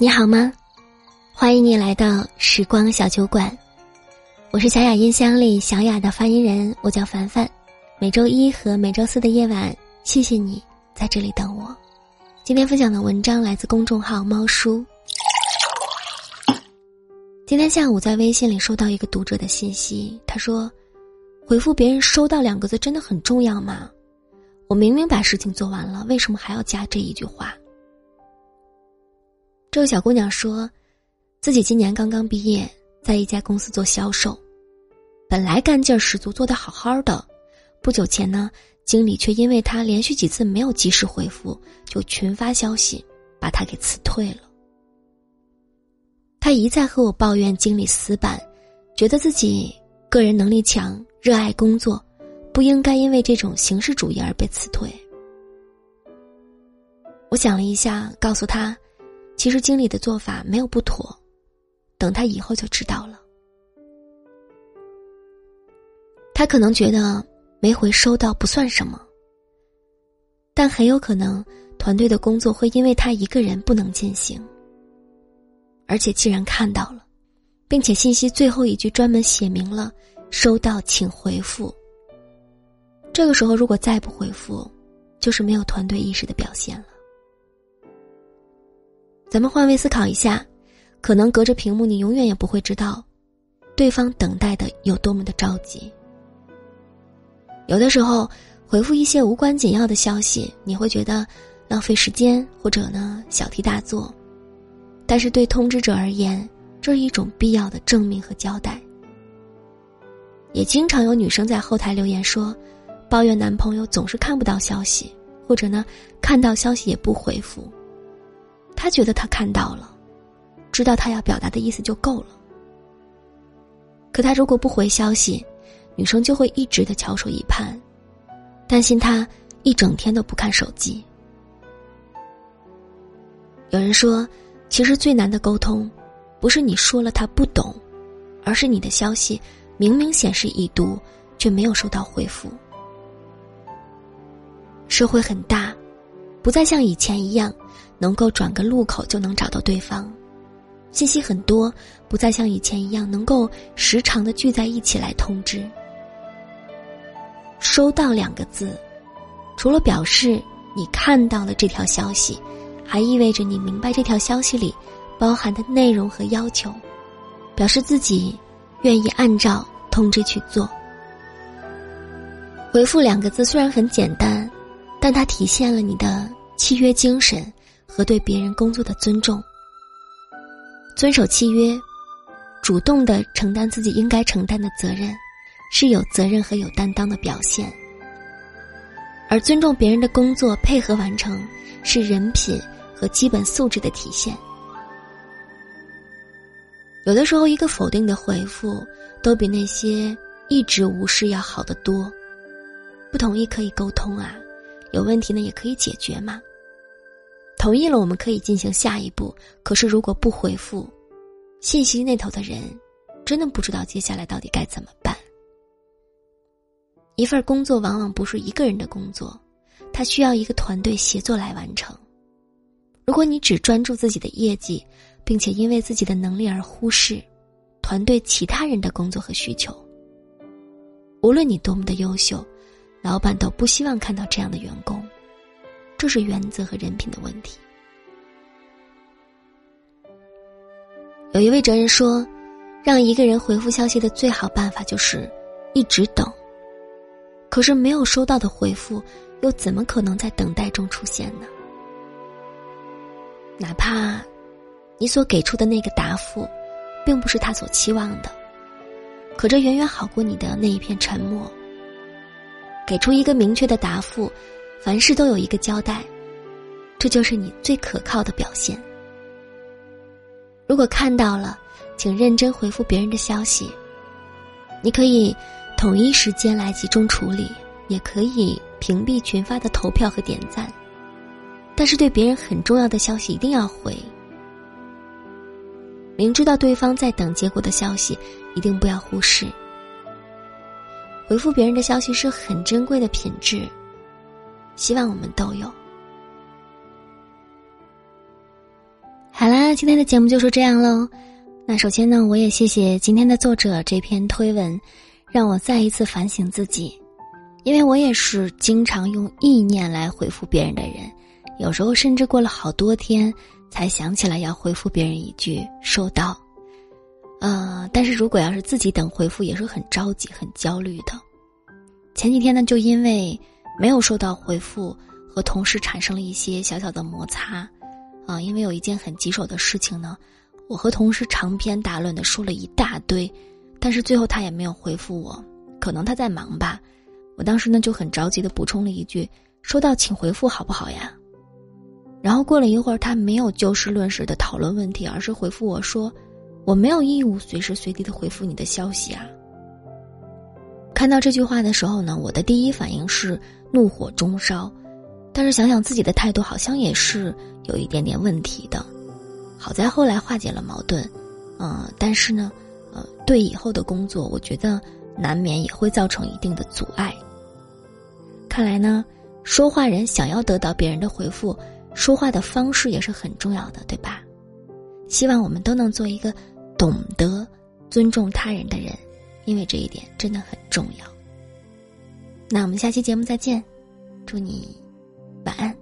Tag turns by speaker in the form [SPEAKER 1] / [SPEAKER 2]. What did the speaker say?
[SPEAKER 1] 你好吗？欢迎你来到时光小酒馆，我是小雅音箱里小雅的发音人，我叫凡凡。每周一和每周四的夜晚，谢谢你在这里等我。今天分享的文章来自公众号猫叔。今天下午在微信里收到一个读者的信息，他说：“回复别人收到两个字真的很重要吗？我明明把事情做完了，为什么还要加这一句话？”这位小姑娘说。自己今年刚刚毕业，在一家公司做销售，本来干劲儿十足，做得好好的。不久前呢，经理却因为她连续几次没有及时回复，就群发消息，把她给辞退了。他一再和我抱怨经理死板，觉得自己个人能力强，热爱工作，不应该因为这种形式主义而被辞退。我想了一下，告诉他，其实经理的做法没有不妥。等他以后就知道了。他可能觉得没回收到不算什么，但很有可能团队的工作会因为他一个人不能进行。而且既然看到了，并且信息最后一句专门写明了“收到，请回复”，这个时候如果再不回复，就是没有团队意识的表现了。咱们换位思考一下。可能隔着屏幕，你永远也不会知道，对方等待的有多么的着急。有的时候，回复一些无关紧要的消息，你会觉得浪费时间，或者呢小题大做。但是对通知者而言，这是一种必要的证明和交代。也经常有女生在后台留言说，抱怨男朋友总是看不到消息，或者呢看到消息也不回复。他觉得他看到了。知道他要表达的意思就够了。可他如果不回消息，女生就会一直的翘首以盼，担心他一整天都不看手机。有人说，其实最难的沟通，不是你说了他不懂，而是你的消息明明显示已读，却没有收到回复。社会很大，不再像以前一样，能够转个路口就能找到对方。信息很多，不再像以前一样能够时常的聚在一起来通知。收到两个字，除了表示你看到了这条消息，还意味着你明白这条消息里包含的内容和要求，表示自己愿意按照通知去做。回复两个字虽然很简单，但它体现了你的契约精神和对别人工作的尊重。遵守契约，主动的承担自己应该承担的责任，是有责任和有担当的表现。而尊重别人的工作，配合完成，是人品和基本素质的体现。有的时候，一个否定的回复，都比那些一直无视要好得多。不同意可以沟通啊，有问题呢也可以解决嘛。同意了，我们可以进行下一步。可是，如果不回复，信息那头的人真的不知道接下来到底该怎么办。一份工作往往不是一个人的工作，它需要一个团队协作来完成。如果你只专注自己的业绩，并且因为自己的能力而忽视团队其他人的工作和需求，无论你多么的优秀，老板都不希望看到这样的员工。这是原则和人品的问题。有一位哲人说，让一个人回复消息的最好办法就是一直等。可是没有收到的回复，又怎么可能在等待中出现呢？哪怕你所给出的那个答复，并不是他所期望的，可这远远好过你的那一片沉默。给出一个明确的答复。凡事都有一个交代，这就是你最可靠的表现。如果看到了，请认真回复别人的消息。你可以统一时间来集中处理，也可以屏蔽群发的投票和点赞。但是对别人很重要的消息一定要回。明知道对方在等结果的消息，一定不要忽视。回复别人的消息是很珍贵的品质。希望我们都有。好啦，今天的节目就是这样喽。那首先呢，我也谢谢今天的作者这篇推文，让我再一次反省自己，因为我也是经常用意念来回复别人的人，有时候甚至过了好多天才想起来要回复别人一句“收到”。呃，但是如果要是自己等回复，也是很着急、很焦虑的。前几天呢，就因为没有收到回复，和同事产生了一些小小的摩擦。啊，因为有一件很棘手的事情呢，我和同事长篇大论的说了一大堆，但是最后他也没有回复我，可能他在忙吧。我当时呢就很着急的补充了一句：“收到，请回复好不好呀？”然后过了一会儿，他没有就事论事的讨论问题，而是回复我说。我没有义务随时随地的回复你的消息啊。看到这句话的时候呢，我的第一反应是怒火中烧，但是想想自己的态度好像也是有一点点问题的。好在后来化解了矛盾，嗯，但是呢，呃，对以后的工作，我觉得难免也会造成一定的阻碍。看来呢，说话人想要得到别人的回复，说话的方式也是很重要的，对吧？希望我们都能做一个。懂得尊重他人的人，因为这一点真的很重要。那我们下期节目再见，祝你晚安，